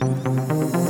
Música